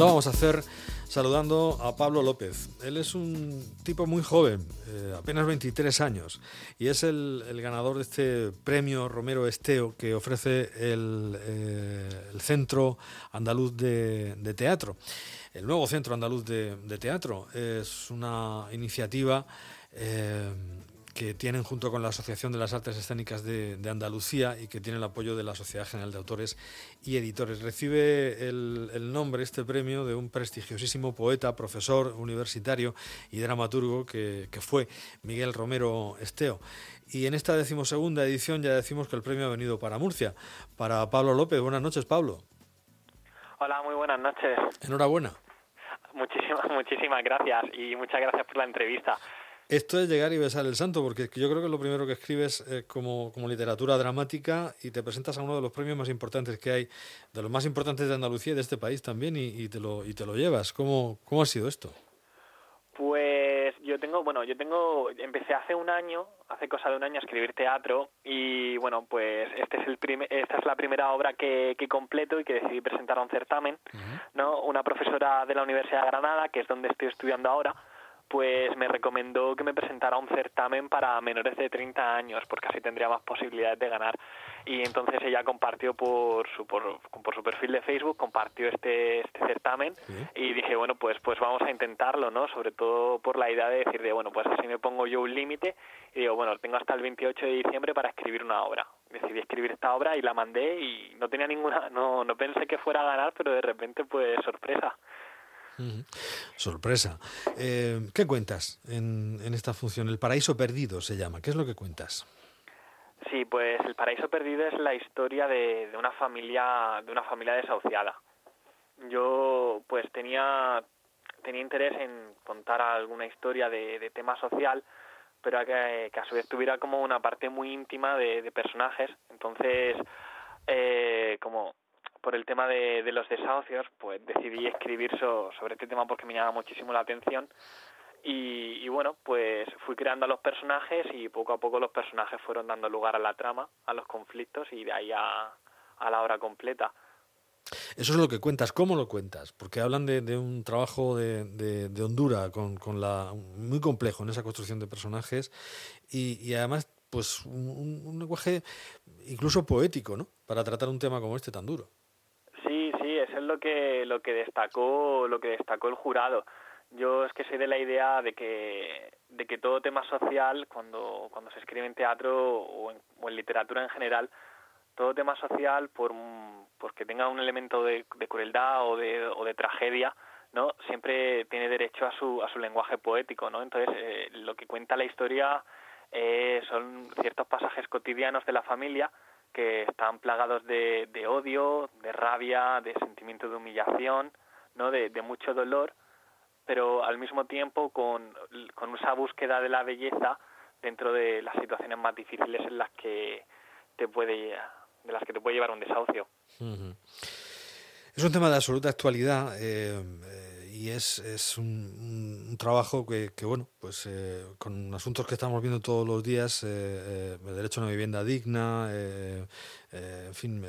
Lo vamos a hacer saludando a Pablo López. Él es un tipo muy joven, eh, apenas 23 años, y es el, ganador de este premio Romero Esteo que ofrece el, eh, Centro Andaluz de, Teatro. El nuevo Centro Andaluz de, Teatro es una iniciativa eh, que tienen junto con la Asociación de las Artes Escénicas de, Andalucía y que tiene el apoyo de la Sociedad General de Autores y Editores. Recibe el, nombre, este premio, de un prestigiosísimo poeta, profesor universitario y dramaturgo que, fue Miguel Romero Esteo. Y en esta decimosegunda edición ya decimos que el premio ha venido para Murcia, para Pablo López. Buenas noches, Pablo. Hola, muy buenas noches. Enhorabuena. Muchísimas, muchísimas gracias y muchas gracias por la entrevista. Esto es llegar y besar el santo, porque yo creo que lo primero que escribes es como, como, literatura dramática y te presentas a uno de los premios más importantes que hay, de los más importantes de Andalucía y de este país también, y, te, lo, y te lo llevas. ¿Cómo, ¿Cómo ha sido esto? Pues yo tengo, bueno, yo tengo, empecé hace un año, hace cosa de un año a escribir teatro y bueno, pues este es el esta es la primera obra que, que completo y que decidí presentar a un certamen, ¿no? Una profesora de la Universidad de Granada, que es donde estoy estudiando ahora, pues me recomendó que me presentara un certamen para menores de 30 años, porque así tendría más posibilidades de ganar. Y entonces ella compartió por su, por, por su perfil de Facebook, compartió este, este certamen y dije, bueno, pues, pues vamos a intentarlo, ¿no? Sobre todo por la idea de decir, de, bueno, pues así me pongo yo un límite y digo, bueno, tengo hasta el 28 de diciembre para escribir una obra. Decidí escribir esta obra y la mandé y no tenía ninguna, no, no pensé que fuera a ganar, pero de repente, pues sorpresa. Sorpresa. Eh, ¿Qué cuentas en, esta función? El paraíso perdido se llama. ¿Qué es lo que cuentas? Sí, pues el paraíso perdido es la historia de, una familia de una familia desahuciada. Yo pues tenía tenía interés en contar alguna historia de, tema social, pero que, que, a su vez tuviera como una parte muy íntima de, personajes. Entonces, eh, como por el tema de, los desahucios, pues decidí escribir sobre este tema porque me llama muchísimo la atención. Y, bueno, pues fui creando a los personajes y poco a poco los personajes fueron dando lugar a la trama, a los conflictos y de ahí a, la obra completa. Eso es lo que cuentas. ¿Cómo lo cuentas? Porque hablan de, un trabajo de, de, Honduras muy complejo en esa construcción de personajes y, además pues un, un, lenguaje incluso poético, ¿no? Para tratar un tema como este tan duro lo que lo que destacó lo que destacó el jurado. Yo es que soy de la idea de que de que todo tema social cuando cuando se escribe en teatro o en, literatura en general todo tema social por porque tenga un elemento de, crueldad o de, o de tragedia no siempre tiene derecho a su a su lenguaje poético no entonces eh, lo que cuenta la historia eh, son ciertos pasajes cotidianos de la familia que están plagados de, odio, de rabia, de sentimiento de humillación, ¿no? de, mucho dolor, pero al mismo tiempo con, con esa búsqueda de la belleza dentro de las situaciones más difíciles en las que te puede de las que te puede llevar un desahucio. Es un tema de absoluta actualidad. Eh, y es, es un, trabajo que, que, bueno, pues eh, con asuntos que estamos viendo todos los días, eh, eh, el derecho a una vivienda digna, en fin,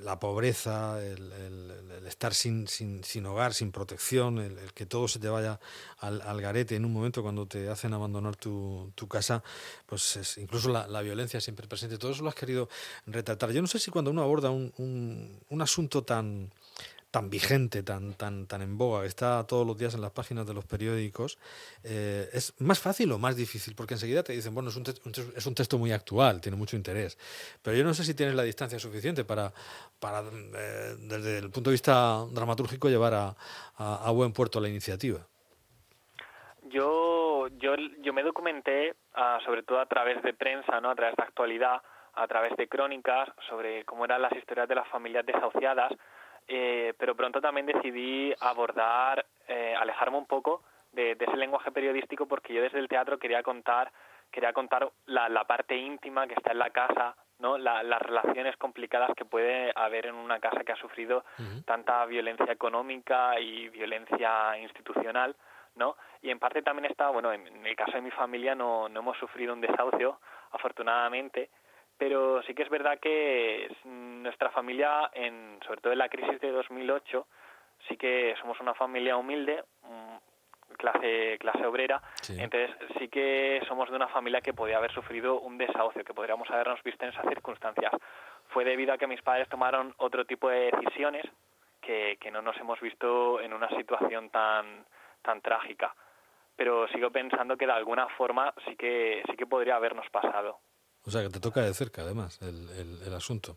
la pobreza, el, estar sin, sin, hogar, sin protección, el, que todo se te vaya al, garete en un momento cuando te hacen abandonar tu, tu casa, pues es, incluso la, la, violencia siempre presente. Todo eso lo has querido retratar. Yo no sé si cuando uno aborda un, un, un asunto tan tan vigente, tan, tan, tan en boga, está todos los días en las páginas de los periódicos, eh, ¿es más fácil o más difícil? Porque enseguida te dicen, bueno, es un, es un texto muy actual, tiene mucho interés, pero yo no sé si tienes la distancia suficiente para, para eh, desde el punto de vista dramatúrgico, llevar a, a, buen puerto la iniciativa. Yo, yo, yo me documenté, ah, sobre todo a través de prensa, ¿no? a través de actualidad, a través de crónicas, sobre cómo eran las historias de las familias desahuciadas, eh, pero pronto también decidí abordar, eh, alejarme un poco de, ese lenguaje periodístico porque yo desde el teatro quería contar, quería contar la, la parte íntima que está en la casa, ¿no? las relaciones complicadas que puede haber en una casa que ha sufrido tanta violencia económica y violencia institucional, ¿no? Y en parte también está, bueno, en, el caso de mi familia no, no hemos sufrido un desahucio, afortunadamente, pero sí que es verdad que nuestra familia, en, sobre todo en la crisis de 2008, sí que somos una familia humilde, clase clase obrera, entonces sí que somos de una familia que podía haber sufrido un desahucio, que podríamos habernos visto en esas circunstancias. Fue debido a que mis padres tomaron otro tipo de decisiones que, que no nos hemos visto en una situación tan tan trágica. Pero sigo pensando que de alguna forma sí que sí que podría habernos pasado o sea, que te toca de cerca, además, el, el, asunto.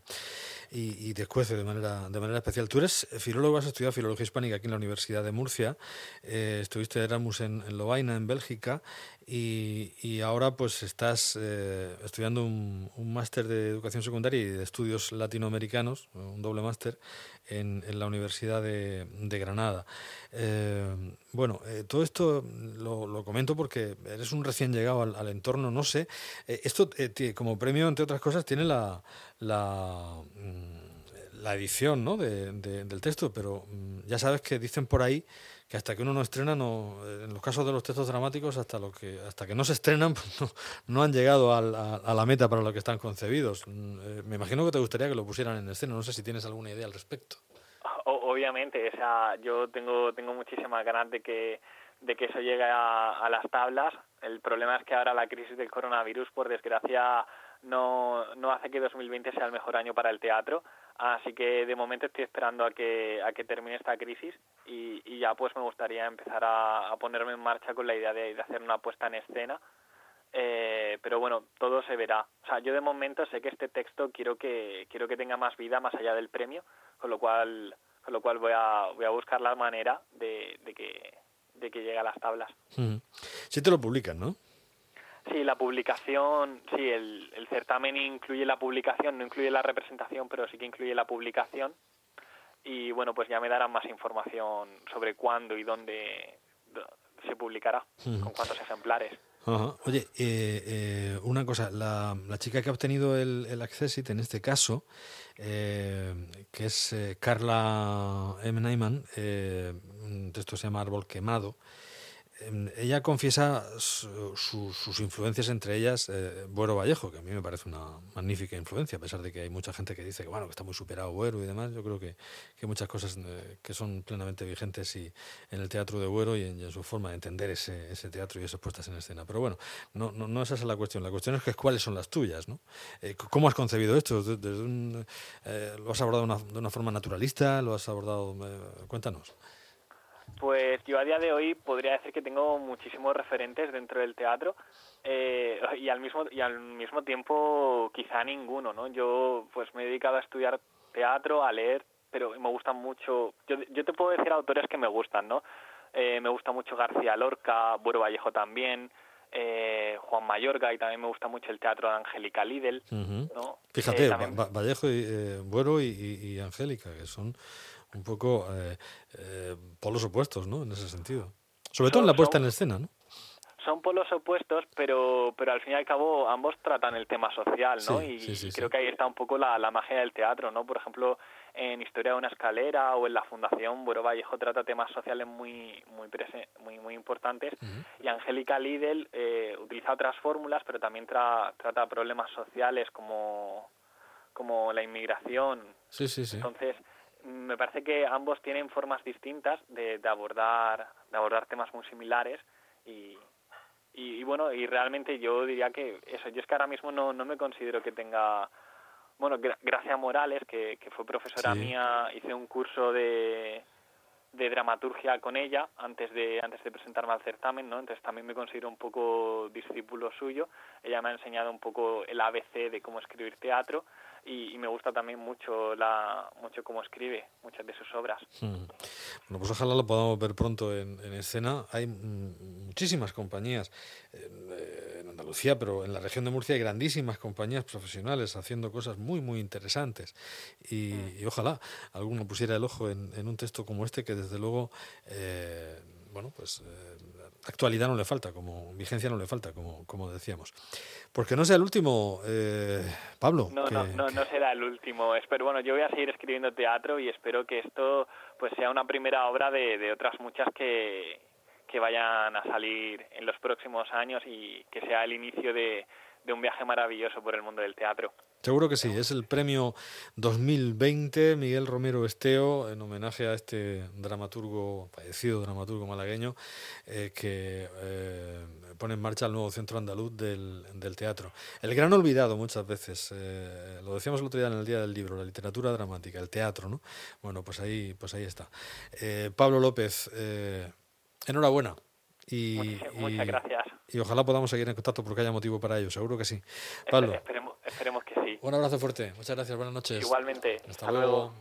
Y, y, te de manera, de manera especial. Tú eres filólogo, has estudiado filología hispánica aquí en la Universidad de Murcia, eh, estuviste de Erasmus en, en, Lovaina, en Bélgica, y, y ahora pues estás eh, estudiando un, un máster de educación secundaria y de estudios latinoamericanos, un doble máster, en, en la Universidad de, de Granada. Eh, bueno, eh, todo esto lo, comento porque eres un recién llegado al, entorno, no sé. Eh, esto, eh, como premio, entre otras cosas, tiene la, la, mm, la edición ¿no? de, de, del texto, pero mm, ya sabes que dicen por ahí que hasta que uno no estrena, no, en los casos de los textos dramáticos, hasta lo que hasta que no se estrenan, pues no, no han llegado a, a, la meta para lo que están concebidos. Mm, me imagino que te gustaría que lo pusieran en escena, no sé si tienes alguna idea al respecto obviamente, o sea, yo tengo tengo muchísimas ganas de que de que eso llegue a, a, las tablas. El problema es que ahora la crisis del coronavirus, por desgracia, no, no hace que 2020 sea el mejor año para el teatro. Así que de momento estoy esperando a que, a que termine esta crisis y, y ya pues me gustaría empezar a, a ponerme en marcha con la idea de, de hacer una puesta en escena. Eh, pero bueno, todo se verá. O sea, yo de momento sé que este texto quiero que quiero que tenga más vida más allá del premio, con lo cual con lo cual voy a, voy a buscar la manera de, de, que, de que llegue a las tablas. Mm. Sí te lo publican, ¿no? Sí, la publicación, sí, el, el certamen incluye la publicación, no incluye la representación, pero sí que incluye la publicación. Y bueno, pues ya me darán más información sobre cuándo y dónde se publicará, mm. con cuántos ejemplares. Ajá. Oye, eh, eh, una cosa, la, chica que ha obtenido el, el Accessit en este caso, eh, que es eh, Carla M. Neyman, texto se llama Árbol Quemado, Em, ella confiesa su, su, sus influencias, entre ellas eh, Buero Vallejo, que a mí me parece una magnífica influencia, a pesar de que hay mucha gente que dice que bueno que está muy superado Buero y demás. Yo creo que, hay muchas cosas eh, que son plenamente vigentes y en el teatro de Buero y en, su forma de entender ese, ese teatro y esas puestas en escena. Pero bueno, no, no, esa es la cuestión. La cuestión es que cuáles son las tuyas, ¿no? Eh, ¿Cómo has concebido esto? Eh, ¿Lo has abordado de una forma naturalista? ¿Lo has abordado? Cuéntanos. Pues yo a día de hoy podría decir que tengo muchísimos referentes dentro del teatro eh, y al mismo y al mismo tiempo quizá ninguno, ¿no? Yo pues me he dedicado a estudiar teatro, a leer, pero me gustan mucho. Yo, yo te puedo decir autores que me gustan, ¿no? Eh, me gusta mucho García Lorca, Buero Vallejo también, eh, Juan Mayorga y también me gusta mucho el teatro de Angélica Lidl, uh -huh. ¿no? Fíjate, eh, también... Vallejo y eh, Buero y, y, y Angélica, que son un poco eh, eh, polos opuestos, ¿no? En ese sentido. Sobre todo en la puesta en escena, ¿no? Son polos opuestos, pero, pero al fin y al cabo ambos tratan el tema social, ¿no? Sí, y sí, sí, creo que ahí está un poco la, la magia del teatro, ¿no? Por ejemplo, en Historia de una escalera o en la Fundación Buero Vallejo trata temas sociales muy muy muy, muy importantes uh -huh. y Angélica Lidl eh, utiliza otras fórmulas, pero también tra trata problemas sociales como como la inmigración. Sí, sí, sí. Entonces, me parece que ambos tienen formas distintas de, de abordar de abordar temas muy similares y, y, y, bueno y realmente yo diría que eso yo es que ahora mismo no, no me considero que tenga bueno Gracia Morales que, que fue profesora sí. mía hice un curso de de dramaturgia con ella antes de antes de presentarme al certamen no entonces también me considero un poco discípulo suyo ella me ha enseñado un poco el ABC de cómo escribir teatro y, y, me gusta también mucho la mucho cómo escribe muchas de sus obras. Hmm. Bueno, pues ojalá lo podamos ver pronto en, en escena. Hay muchísimas compañías eh, Andalucía, pero en la región de Murcia hay grandísimas compañías profesionales haciendo cosas muy, muy interesantes. Y, hmm. y ojalá alguno pusiera el ojo en, en, un texto como este, que desde luego, eh, bueno, pues eh, actualidad no le falta, como vigencia no le falta, como, como decíamos. Porque no sea el último, eh, Pablo. No, que, no, no, no, será el último. Espero, bueno, yo voy a seguir escribiendo teatro y espero que esto pues sea una primera obra de, de otras muchas que, que vayan a salir en los próximos años y que sea el inicio de, un viaje maravilloso por el mundo del teatro. Seguro que sí, es el premio 2020 Miguel Romero Esteo en homenaje a este dramaturgo, fallecido dramaturgo malagueño, eh, que eh, pone en marcha el nuevo centro andaluz del, teatro. El gran olvidado muchas veces, eh, lo decíamos el otro día en el Día del Libro, la literatura dramática, el teatro, ¿no? Bueno, pues ahí, pues ahí está. Pablo López, enhorabuena. Y, muchas, gracias. Y ojalá podamos seguir en contacto porque haya motivo para ello, seguro que sí. Pablo. Esperemos, esperemos que sí. Un abrazo fuerte. Muchas gracias. Buenas noches. Igualmente. Hasta, luego.